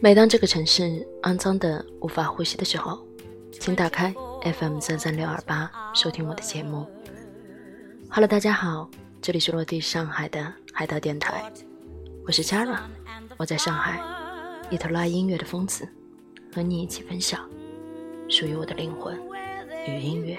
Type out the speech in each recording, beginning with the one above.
每当这个城市肮脏的无法呼吸的时候，请打开 FM 三三六二八收听我的节目。Hello，大家好，这里是落地上海的海盗电台，我是 Chara，我在上海，一头拉音乐的疯子，和你一起分享属于我的灵魂与音乐。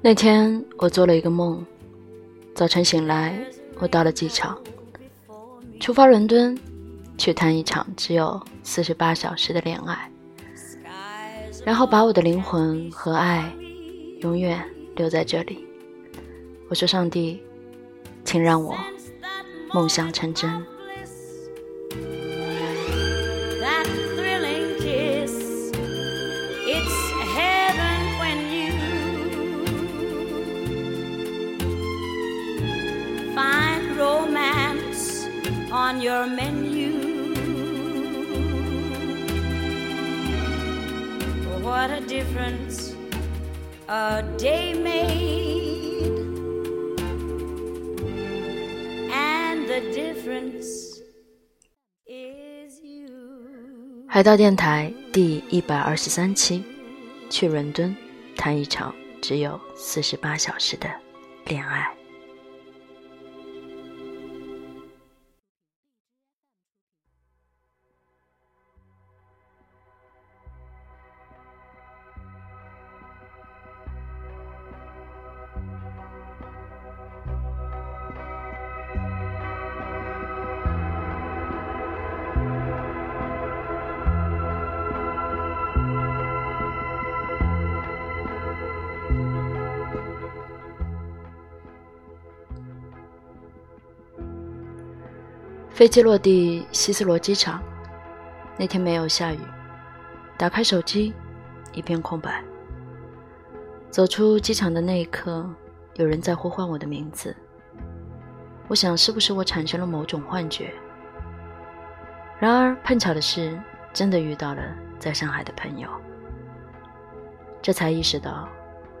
那天我做了一个梦，早晨醒来，我到了机场，出发伦敦，去谈一场只有四十八小时的恋爱，然后把我的灵魂和爱永远留在这里。我说：“上帝，请让我梦想成真。” On your menu. What a difference a day made, and the difference is you. 海盗电台第一百二十三期，去伦敦谈一场只有四十八小时的恋爱。飞机落地希斯罗机场，那天没有下雨。打开手机，一片空白。走出机场的那一刻，有人在呼唤我的名字。我想，是不是我产生了某种幻觉？然而，碰巧的是，真的遇到了在上海的朋友。这才意识到，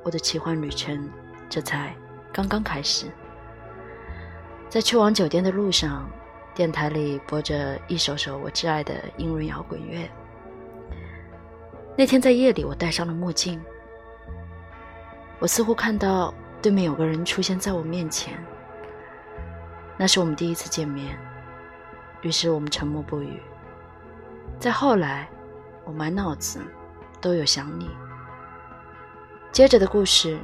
我的奇幻旅程这才刚刚开始。在去往酒店的路上。电台里播着一首首我挚爱的英伦摇滚乐。那天在夜里，我戴上了墨镜，我似乎看到对面有个人出现在我面前。那是我们第一次见面，于是我们沉默不语。再后来，我满脑子都有想你。接着的故事，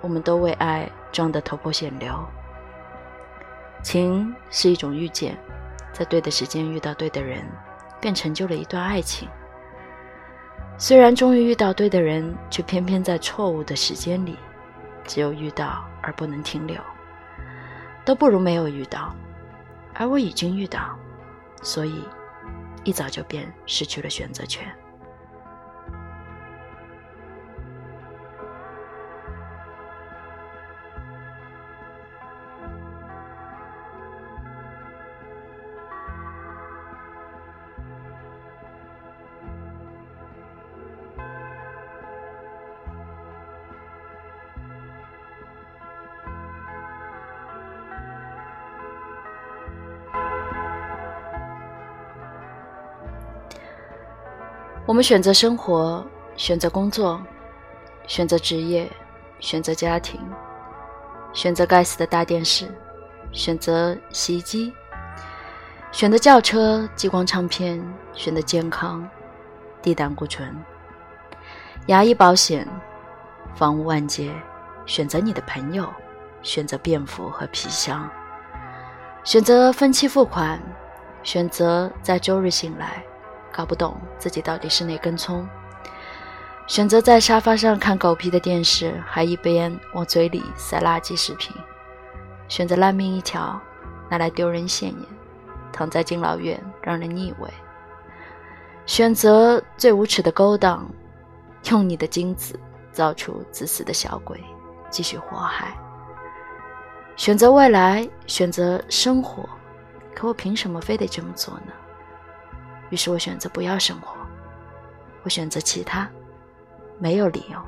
我们都为爱撞得头破血流。情是一种遇见。在对的时间遇到对的人，便成就了一段爱情。虽然终于遇到对的人，却偏偏在错误的时间里，只有遇到而不能停留，都不如没有遇到。而我已经遇到，所以一早就便失去了选择权。我们选择生活，选择工作，选择职业，选择家庭，选择该死的大电视，选择洗衣机，选择轿车、激光唱片，选择健康、低胆固醇、牙医保险、房屋按揭，选择你的朋友，选择便服和皮箱，选择分期付款，选择在周日醒来。搞不懂自己到底是哪根葱。选择在沙发上看狗屁的电视，还一边往嘴里塞垃圾食品；选择烂命一条，拿来丢人现眼，躺在敬老院让人腻味；选择最无耻的勾当，用你的精子造出自私的小鬼，继续祸害；选择未来，选择生活，可我凭什么非得这么做呢？于是我选择不要生活，我选择其他。没有理由，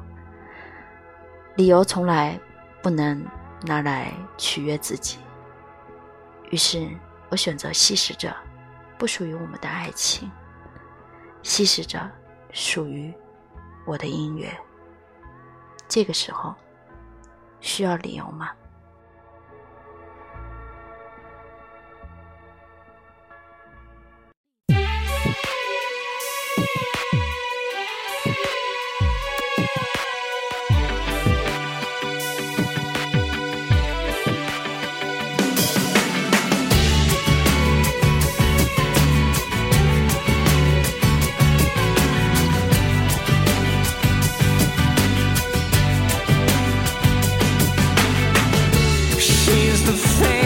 理由从来不能拿来取悦自己。于是我选择稀释着不属于我们的爱情，稀释着属于我的音乐。这个时候需要理由吗？the same.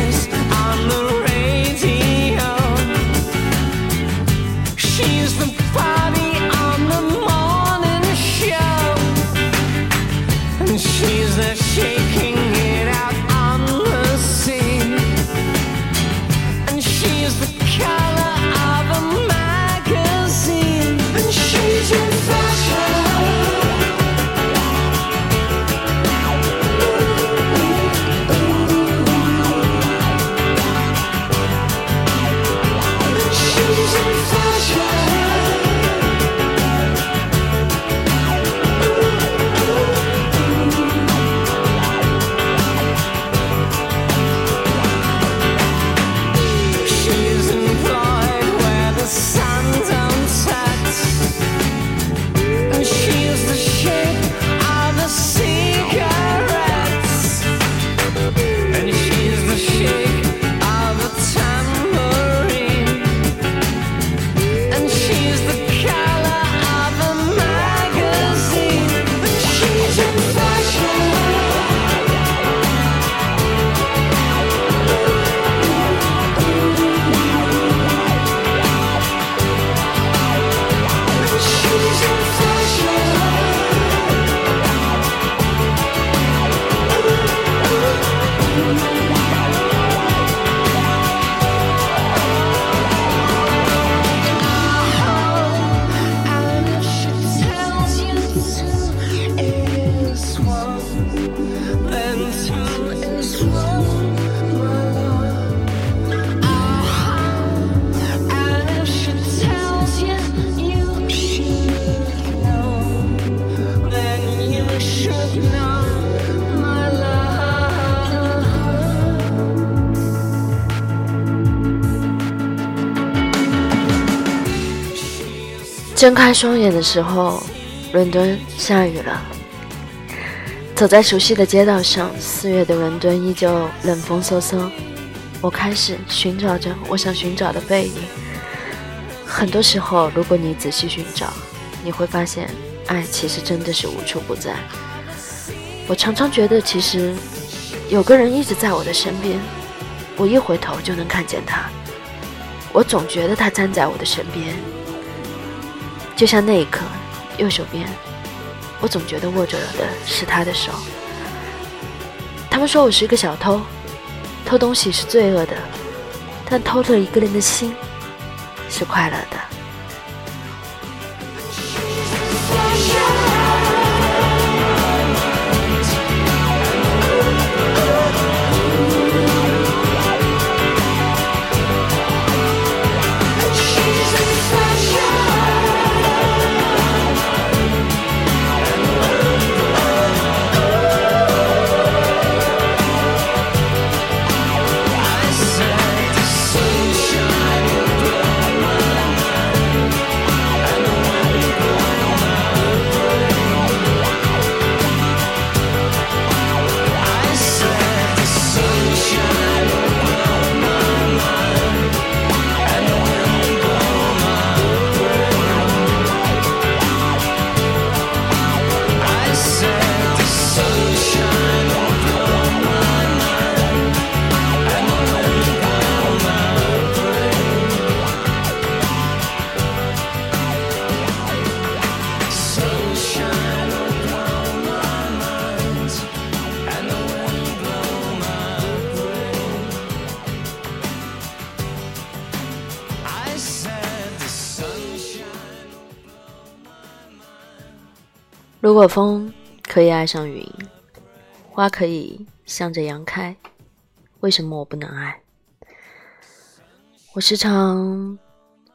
睁开双眼的时候，伦敦下雨了。走在熟悉的街道上，四月的伦敦依旧冷风嗖嗖。我开始寻找着我想寻找的背影。很多时候，如果你仔细寻找，你会发现，爱其实真的是无处不在。我常常觉得，其实有个人一直在我的身边，我一回头就能看见他。我总觉得他站在我的身边。就像那一刻，右手边，我总觉得握着的是他的手。他们说我是一个小偷，偷东西是罪恶的，但偷了一个人的心，是快乐的。如果风可以爱上云，花可以向着阳开，为什么我不能爱？我时常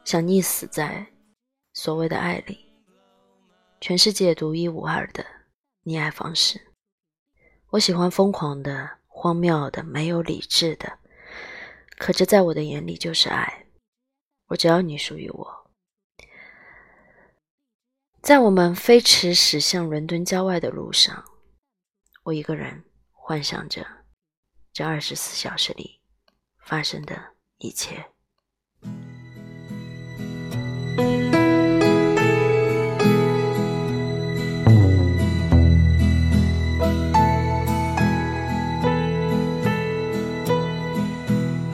想溺死在所谓的爱里，全世界独一无二的溺爱方式。我喜欢疯狂的、荒谬的、没有理智的，可这在我的眼里就是爱。我只要你属于我。在我们飞驰驶向伦敦郊外的路上，我一个人幻想着这二十四小时里发生的一切。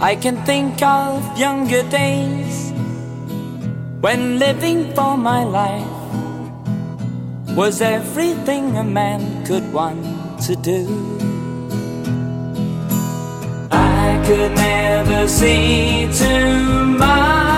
I can think of younger days when living for my life was everything a man could want to do. I could never see tomorrow. I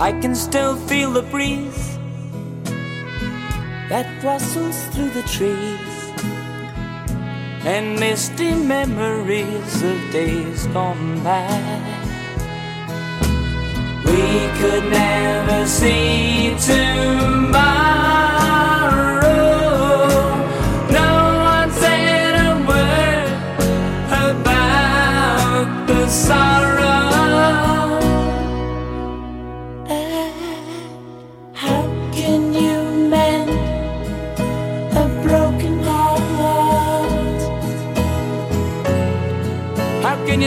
I can still feel the breeze that rustles through the trees and misty memories of days gone by. We could never see tomorrow. No one said a word about the sorrow.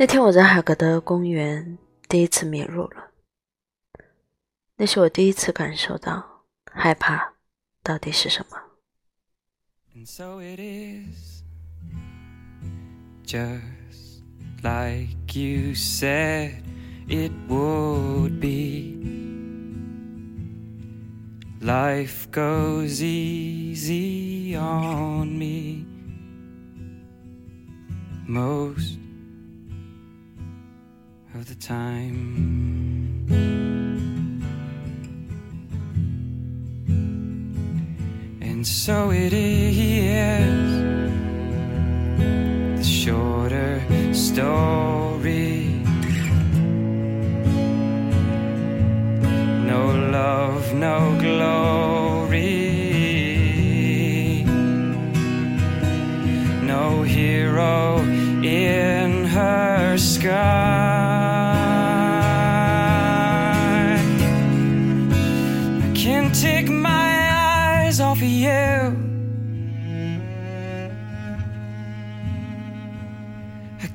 那天我在海格德公园第一次迷路了，那是我第一次感受到害怕到底是什么。So it is, just like you said it would be. Life goes easy on me. Most of the time. And so it is the shorter story.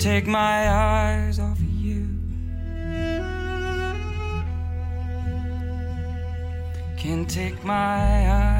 Take my eyes off you. Can't take my eyes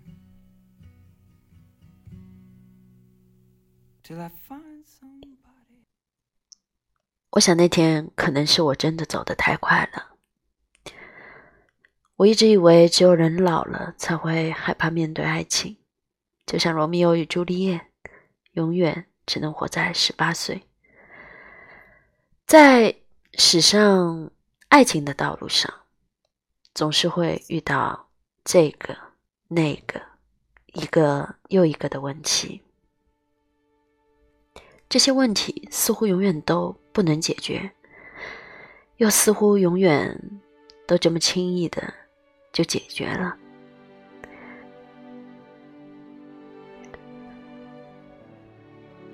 我想那天可能是我真的走得太快了。我一直以为只有人老了才会害怕面对爱情，就像罗密欧与朱丽叶，永远只能活在十八岁。在史上爱情的道路上，总是会遇到这个那个，一个又一个的问题。这些问题似乎永远都不能解决又似乎永远都这么轻易的就解决了。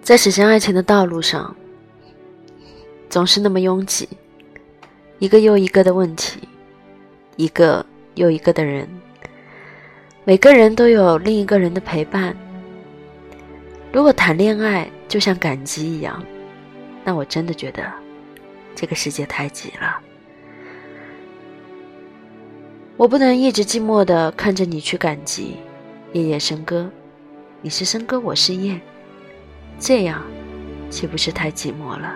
在驶向爱情的道路上总是那么拥挤一个又一个的问题一个又一个的人。每个人都有另一个人的陪伴。如果谈恋爱就像赶集一样，那我真的觉得这个世界太挤了。我不能一直寂寞的看着你去赶集，夜夜笙歌，你是笙歌，我是夜。这样，岂不是太寂寞了？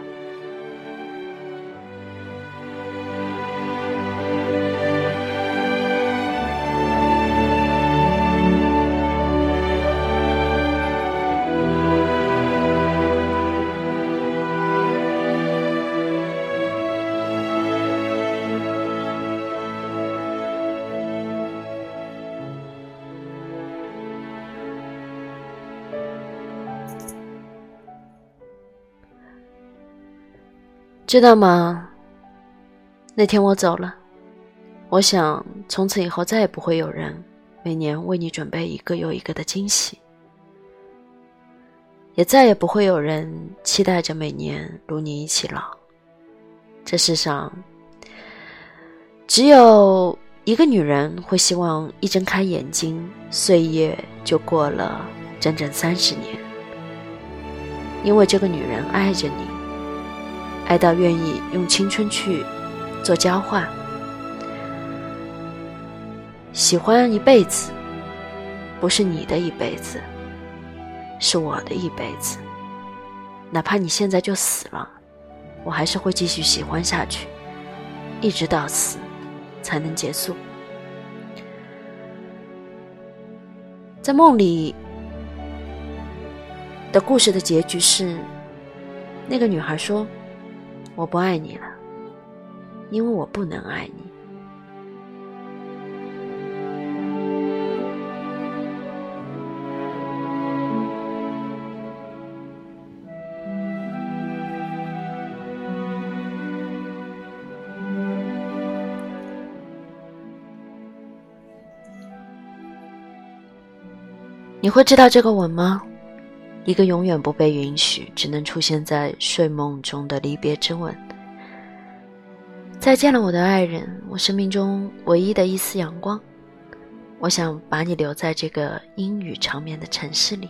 知道吗？那天我走了，我想从此以后再也不会有人每年为你准备一个又一个的惊喜，也再也不会有人期待着每年如你一起老。这世上只有一个女人会希望一睁开眼睛，岁月就过了整整三十年，因为这个女人爱着你。爱到愿意用青春去做交换，喜欢一辈子，不是你的一辈子，是我的一辈子。哪怕你现在就死了，我还是会继续喜欢下去，一直到死才能结束。在梦里的故事的结局是，那个女孩说。我不爱你了，因为我不能爱你。你会知道这个吻吗？一个永远不被允许、只能出现在睡梦中的离别之吻。再见了，我的爱人，我生命中唯一的一丝阳光。我想把你留在这个阴雨长眠的城市里，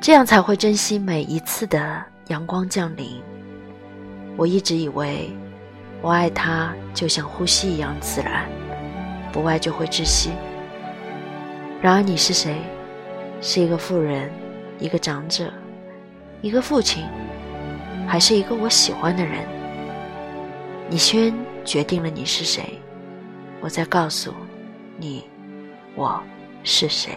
这样才会珍惜每一次的阳光降临。我一直以为，我爱他就像呼吸一样自然，不爱就会窒息。然而你是谁？是一个富人。一个长者，一个父亲，还是一个我喜欢的人？你先决定了你是谁，我再告诉你我是谁。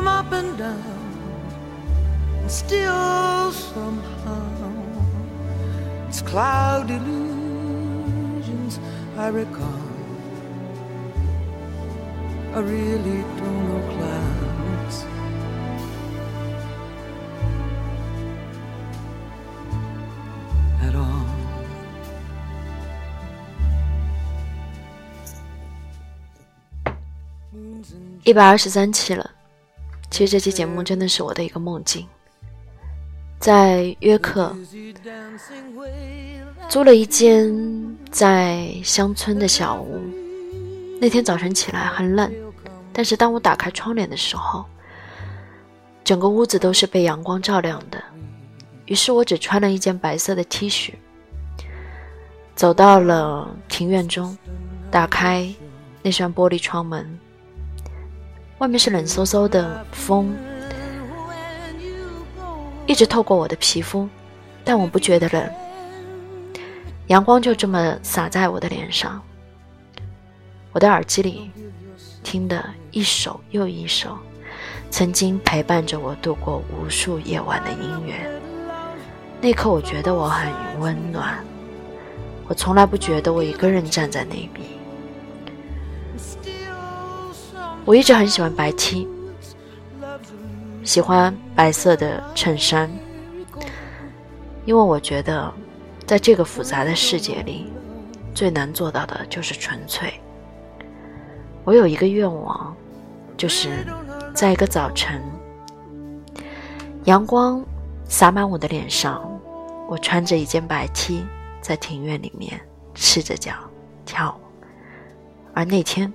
them up and down, and still somehow it's cloud illusions I recall. I really don't know clouds. At all. 一百二十三期了。其实这期节目真的是我的一个梦境。在约克租了一间在乡村的小屋。那天早晨起来很冷，但是当我打开窗帘的时候，整个屋子都是被阳光照亮的。于是我只穿了一件白色的 T 恤，走到了庭院中，打开那扇玻璃窗门，外面是冷飕飕的风。一直透过我的皮肤，但我不觉得冷。阳光就这么洒在我的脸上，我的耳机里听的一首又一首，曾经陪伴着我度过无数夜晚的音乐。那刻，我觉得我很温暖。我从来不觉得我一个人站在那边。我一直很喜欢白 T。喜欢白色的衬衫，因为我觉得，在这个复杂的世界里，最难做到的就是纯粹。我有一个愿望，就是在一个早晨，阳光洒满我的脸上，我穿着一件白 T，在庭院里面赤着脚跳舞。而那天，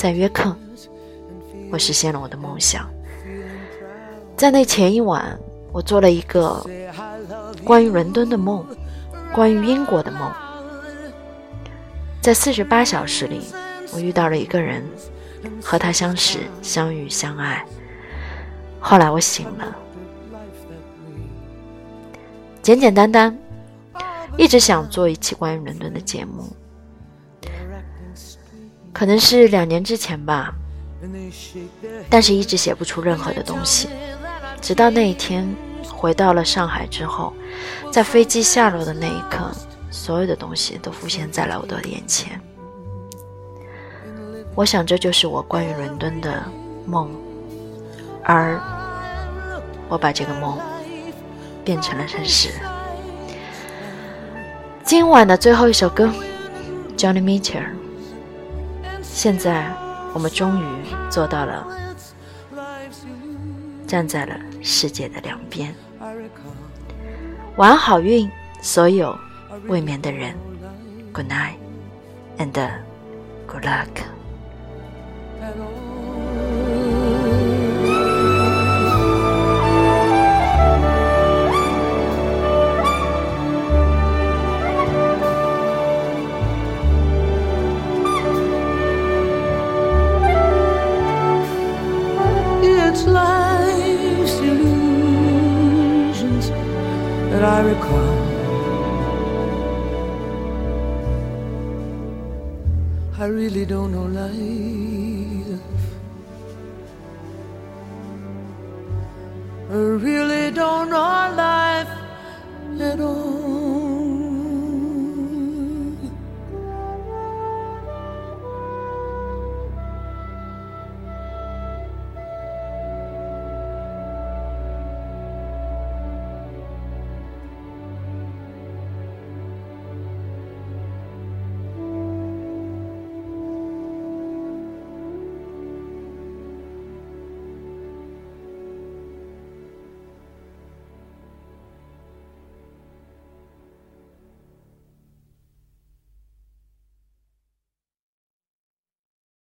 在约克，我实现了我的梦想。在那前一晚，我做了一个关于伦敦的梦，关于英国的梦。在四十八小时里，我遇到了一个人，和他相识、相遇、相爱。后来我醒了，简简单单，一直想做一期关于伦敦的节目。可能是两年之前吧，但是一直写不出任何的东西。直到那一天回到了上海之后，在飞机下落的那一刻，所有的东西都浮现在了我的眼前。我想这就是我关于伦敦的梦，而我把这个梦变成了真实。今晚的最后一首歌，Johnny Mitchell。现在我们终于做到了。站在了世界的两边。晚安，好运，所有未眠的人。Good night and good luck. I recall. I really don't know life. I really don't know life at all.